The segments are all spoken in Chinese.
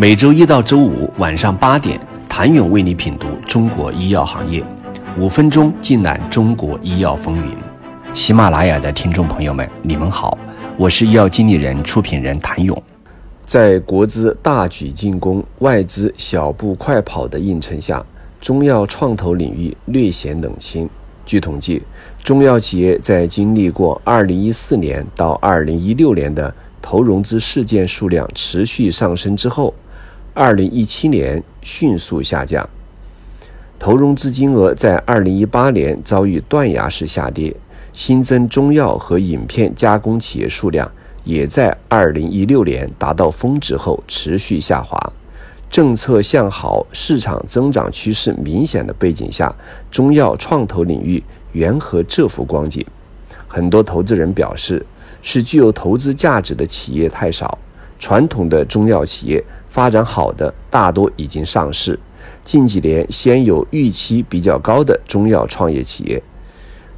每周一到周五晚上八点，谭勇为你品读中国医药行业，五分钟尽览中国医药风云。喜马拉雅的听众朋友们，你们好，我是医药经理人、出品人谭勇。在国资大举进攻、外资小步快跑的映衬下，中药创投领域略显冷清。据统计，中药企业在经历过2014年到2016年的投融资事件数量持续上升之后，二零一七年迅速下降，投融资金额在二零一八年遭遇断崖式下跌，新增中药和饮片加工企业数量也在二零一六年达到峰值后持续下滑。政策向好、市场增长趋势明显的背景下，中药创投领域缘何这幅光景？很多投资人表示，是具有投资价值的企业太少，传统的中药企业。发展好的大多已经上市，近几年先有预期比较高的中药创业企业，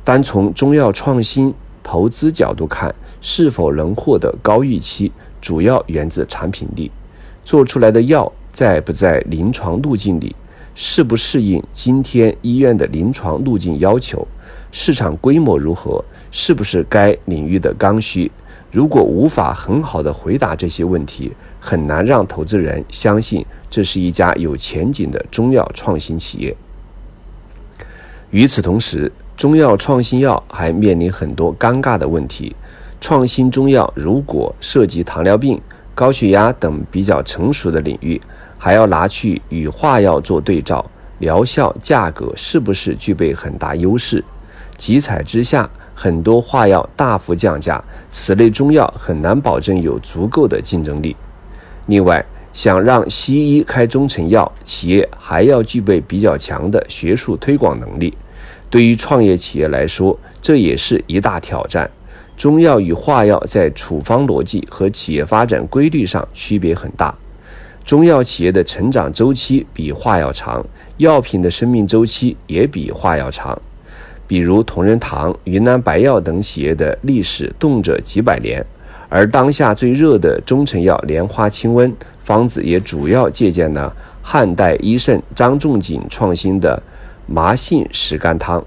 单从中药创新投资角度看，是否能获得高预期，主要源自产品力，做出来的药在不在临床路径里，适不适应今天医院的临床路径要求，市场规模如何，是不是该领域的刚需。如果无法很好的回答这些问题，很难让投资人相信这是一家有前景的中药创新企业。与此同时，中药创新药还面临很多尴尬的问题。创新中药如果涉及糖尿病、高血压等比较成熟的领域，还要拿去与化药做对照，疗效、价格是不是具备很大优势？集采之下。很多化药大幅降价，此类中药很难保证有足够的竞争力。另外，想让西医开中成药，企业还要具备比较强的学术推广能力。对于创业企业来说，这也是一大挑战。中药与化药在处方逻辑和企业发展规律上区别很大。中药企业的成长周期比化药长，药品的生命周期也比化药长。比如同仁堂、云南白药等企业的历史动辄几百年，而当下最热的中成药莲花清瘟方子也主要借鉴了汉代医圣张仲景创新的麻杏石甘汤。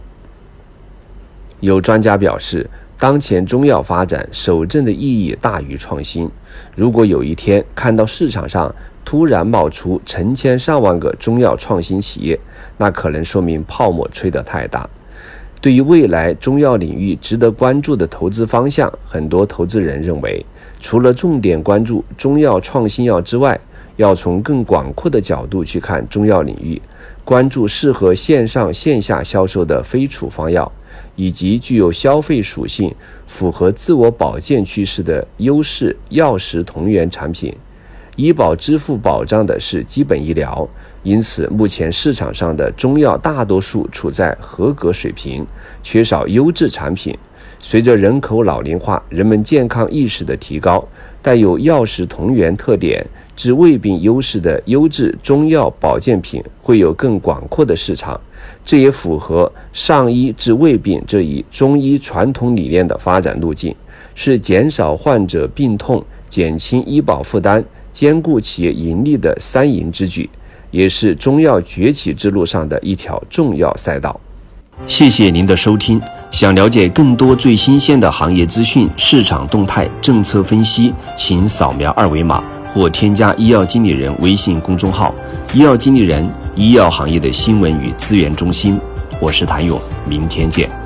有专家表示，当前中药发展守正的意义大于创新。如果有一天看到市场上突然冒出成千上万个中药创新企业，那可能说明泡沫吹得太大。对于未来中药领域值得关注的投资方向，很多投资人认为，除了重点关注中药创新药之外，要从更广阔的角度去看中药领域，关注适合线上线下销售的非处方药，以及具有消费属性、符合自我保健趋势的优势药食同源产品。医保支付保障的是基本医疗，因此目前市场上的中药大多数处在合格水平，缺少优质产品。随着人口老龄化，人们健康意识的提高，带有药食同源特点、治胃病优势的优质中药保健品会有更广阔的市场。这也符合上医治胃病这一中医传统理念的发展路径，是减少患者病痛、减轻医保负担。兼顾企业盈利的三赢之举，也是中药崛起之路上的一条重要赛道。谢谢您的收听。想了解更多最新鲜的行业资讯、市场动态、政策分析，请扫描二维码或添加医药经理人微信公众号“医药经理人”——医药行业的新闻与资源中心。我是谭勇，明天见。